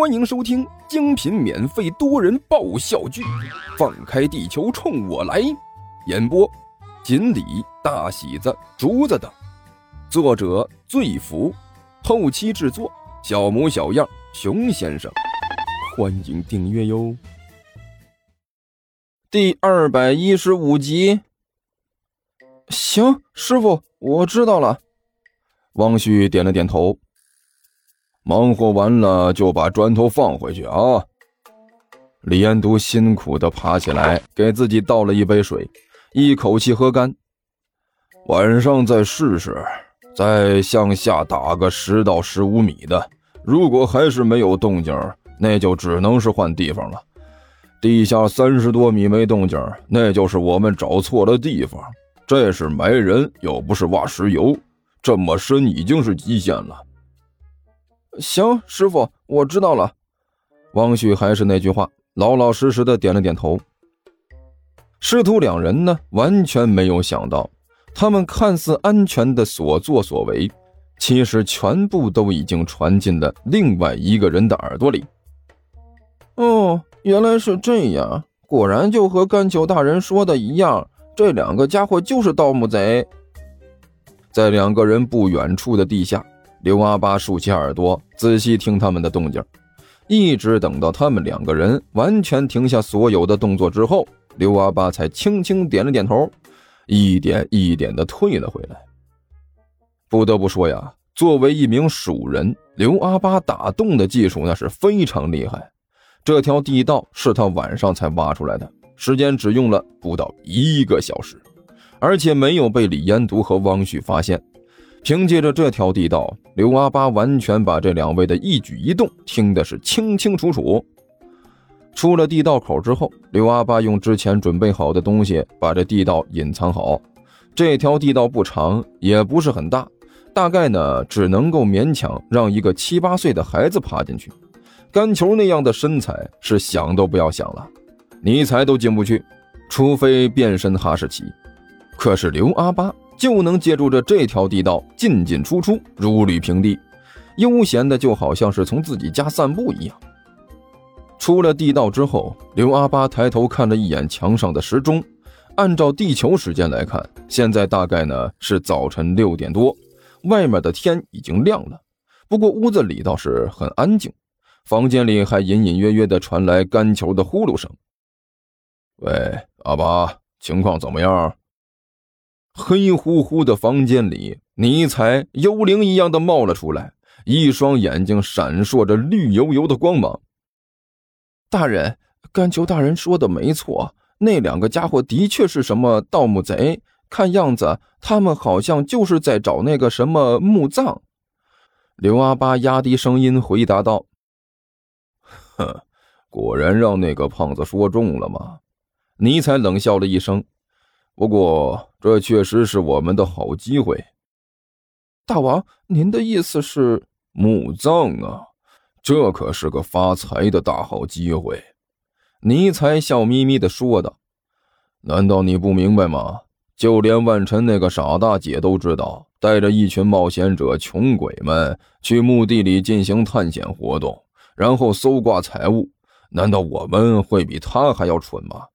欢迎收听精品免费多人爆笑剧《放开地球冲我来》，演播：锦鲤、大喜子、竹子等，作者：醉福，后期制作：小模小样、熊先生。欢迎订阅哟。第二百一十五集。行，师傅，我知道了。汪旭点了点头。忙活完了就把砖头放回去啊！李彦都辛苦的爬起来，给自己倒了一杯水，一口气喝干。晚上再试试，再向下打个十到十五米的。如果还是没有动静，那就只能是换地方了。地下三十多米没动静，那就是我们找错了地方。这是埋人，又不是挖石油，这么深已经是极限了。行，师傅，我知道了。汪旭还是那句话，老老实实的点了点头。师徒两人呢，完全没有想到，他们看似安全的所作所为，其实全部都已经传进了另外一个人的耳朵里。哦，原来是这样，果然就和甘球大人说的一样，这两个家伙就是盗墓贼。在两个人不远处的地下。刘阿八竖起耳朵，仔细听他们的动静，一直等到他们两个人完全停下所有的动作之后，刘阿八才轻轻点了点头，一点一点的退了回来。不得不说呀，作为一名蜀人，刘阿八打洞的技术那是非常厉害。这条地道是他晚上才挖出来的，时间只用了不到一个小时，而且没有被李延独和汪旭发现。凭借着这条地道，刘阿八完全把这两位的一举一动听的是清清楚楚。出了地道口之后，刘阿八用之前准备好的东西把这地道隐藏好。这条地道不长，也不是很大，大概呢只能够勉强让一个七八岁的孩子爬进去。干球那样的身材是想都不要想了，尼才都进不去，除非变身哈士奇。可是刘阿八。就能借助着这条地道进进出出，如履平地，悠闲的就好像是从自己家散步一样。出了地道之后，刘阿八抬头看了一眼墙上的时钟，按照地球时间来看，现在大概呢是早晨六点多，外面的天已经亮了。不过屋子里倒是很安静，房间里还隐隐约约的传来干球的呼噜声。喂，阿八，情况怎么样？黑乎乎的房间里，尼采幽灵一样的冒了出来，一双眼睛闪烁着绿油油的光芒。大人，甘求大人说的没错，那两个家伙的确是什么盗墓贼，看样子他们好像就是在找那个什么墓葬。刘阿八压低声音回答道：“哼，果然让那个胖子说中了吗？”尼采冷笑了一声。不过，这确实是我们的好机会。大王，您的意思是墓葬啊？这可是个发财的大好机会。尼才笑眯眯的说道：“难道你不明白吗？就连万晨那个傻大姐都知道，带着一群冒险者、穷鬼们去墓地里进行探险活动，然后搜刮财物。难道我们会比他还要蠢吗？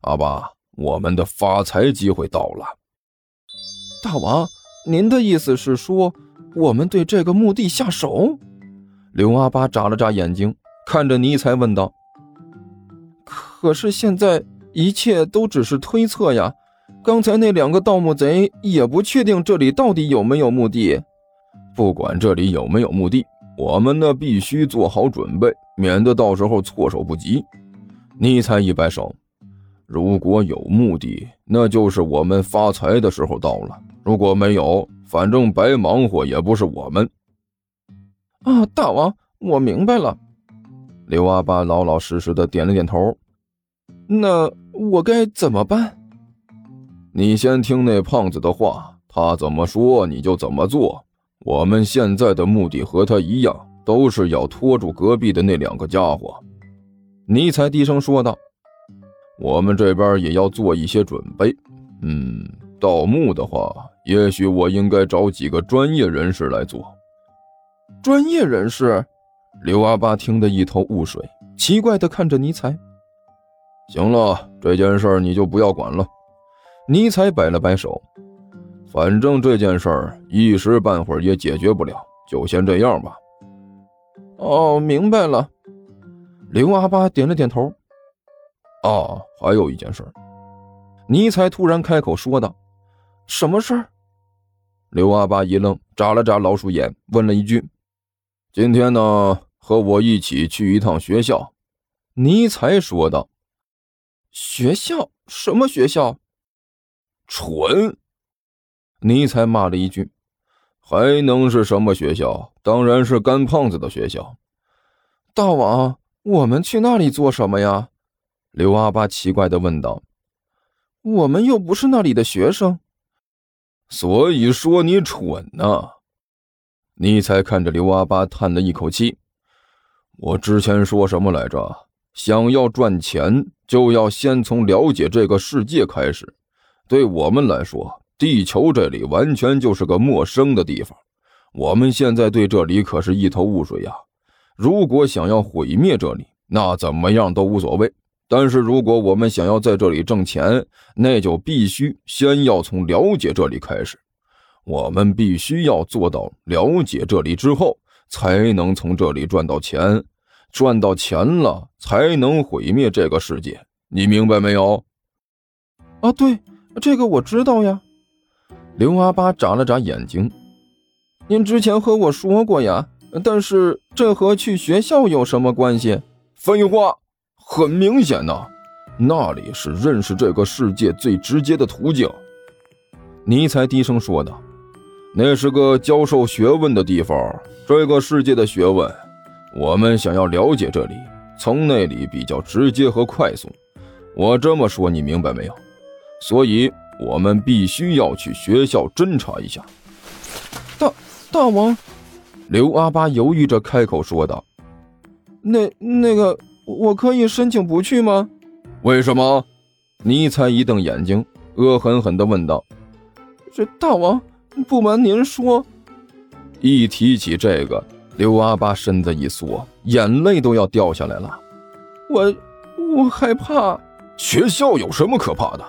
阿爸。”我们的发财机会到了，大王，您的意思是说我们对这个墓地下手？刘阿八眨了眨眼睛，看着尼才问道：“可是现在一切都只是推测呀，刚才那两个盗墓贼也不确定这里到底有没有墓地。不管这里有没有墓地，我们呢必须做好准备，免得到时候措手不及。”尼才一摆手。如果有目的，那就是我们发财的时候到了；如果没有，反正白忙活也不是我们。啊，大王，我明白了。刘阿八老老实实的点了点头。那我该怎么办？你先听那胖子的话，他怎么说你就怎么做。我们现在的目的和他一样，都是要拖住隔壁的那两个家伙。尼才低声说道。我们这边也要做一些准备。嗯，盗墓的话，也许我应该找几个专业人士来做。专业人士？刘阿八听得一头雾水，奇怪的看着尼采。行了，这件事你就不要管了。尼采摆了摆手，反正这件事儿一时半会儿也解决不了，就先这样吧。哦，明白了。刘阿八点了点头。哦，还有一件事。尼才突然开口说道：“什么事儿？”刘阿八一愣，眨了眨老鼠眼，问了一句：“今天呢，和我一起去一趟学校？”尼才说道：“学校？什么学校？”蠢！尼才骂了一句：“还能是什么学校？当然是干胖子的学校。”大王，我们去那里做什么呀？刘阿八奇怪的问道：“我们又不是那里的学生。”所以说你蠢呐！尼才看着刘阿八叹了一口气：“我之前说什么来着？想要赚钱，就要先从了解这个世界开始。对我们来说，地球这里完全就是个陌生的地方。我们现在对这里可是一头雾水呀。如果想要毁灭这里，那怎么样都无所谓。”但是，如果我们想要在这里挣钱，那就必须先要从了解这里开始。我们必须要做到了解这里之后，才能从这里赚到钱。赚到钱了，才能毁灭这个世界。你明白没有？啊，对，这个我知道呀。刘阿八眨了眨眼睛。您之前和我说过呀，但是这和去学校有什么关系？废话。很明显呐，那里是认识这个世界最直接的途径。尼采低声说道：“那是个教授学问的地方，这个世界的学问，我们想要了解这里，从那里比较直接和快速。我这么说你明白没有？所以我们必须要去学校侦查一下。”大大王，刘阿巴犹豫着开口说道：“那那个。”我可以申请不去吗？为什么？尼采一瞪眼睛，恶狠狠地问道：“这大王，不瞒您说，一提起这个，刘阿八身子一缩，眼泪都要掉下来了。我，我害怕。学校有什么可怕的？”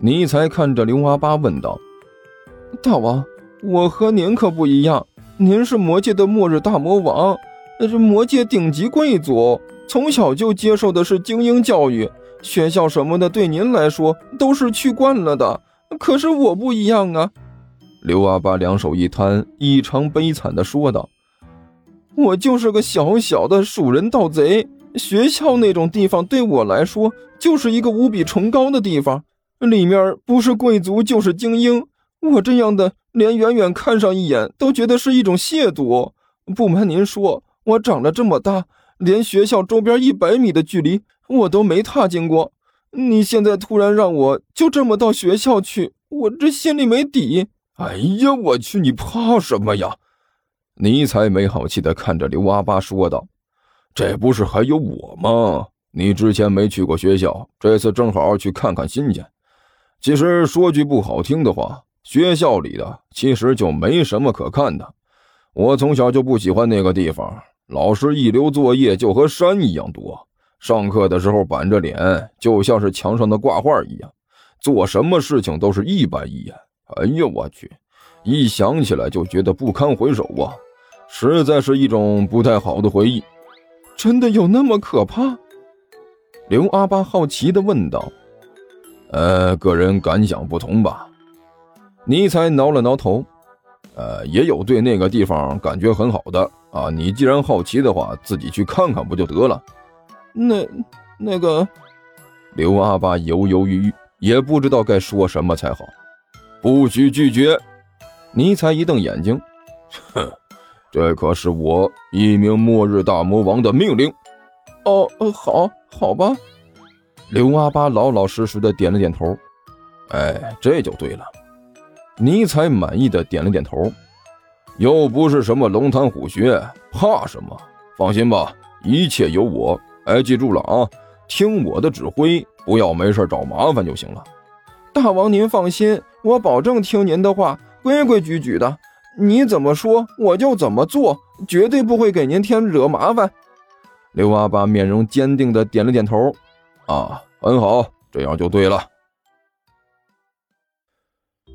尼采看着刘阿八问道：“大王，我和您可不一样，您是魔界的末日大魔王，那是魔界顶级贵族。”从小就接受的是精英教育，学校什么的对您来说都是去惯了的。可是我不一样啊！刘阿八两手一摊，异常悲惨地说道：“我就是个小小的鼠人盗贼，学校那种地方对我来说就是一个无比崇高的地方，里面不是贵族就是精英。我这样的连远远看上一眼都觉得是一种亵渎。不瞒您说，我长了这么大。”连学校周边一百米的距离我都没踏进过，你现在突然让我就这么到学校去，我这心里没底。哎呀，我去，你怕什么呀？尼才没好气地看着刘阿八说道：“这不是还有我吗？你之前没去过学校，这次正好去看看新鲜。其实说句不好听的话，学校里的其实就没什么可看的。我从小就不喜欢那个地方。”老师一留作业就和山一样多，上课的时候板着脸，就像是墙上的挂画一样，做什么事情都是一板一眼。哎呀，我去，一想起来就觉得不堪回首啊，实在是一种不太好的回忆。真的有那么可怕？刘阿八好奇地问道。呃，个人感想不同吧。尼采挠了挠头。呃，也有对那个地方感觉很好的啊。你既然好奇的话，自己去看看不就得了？那那个，刘阿八犹犹豫豫，也不知道该说什么才好。不许拒绝！尼采一瞪眼睛，哼，这可是我一名末日大魔王的命令。哦，好，好吧。刘阿八老老实实的点了点头。哎，这就对了。尼采满意的点了点头，又不是什么龙潭虎穴，怕什么？放心吧，一切有我。哎，记住了啊，听我的指挥，不要没事找麻烦就行了。大王您放心，我保证听您的话，规规矩矩的。你怎么说我就怎么做，绝对不会给您添惹麻烦。刘阿爸面容坚定的点了点头。啊，很好，这样就对了。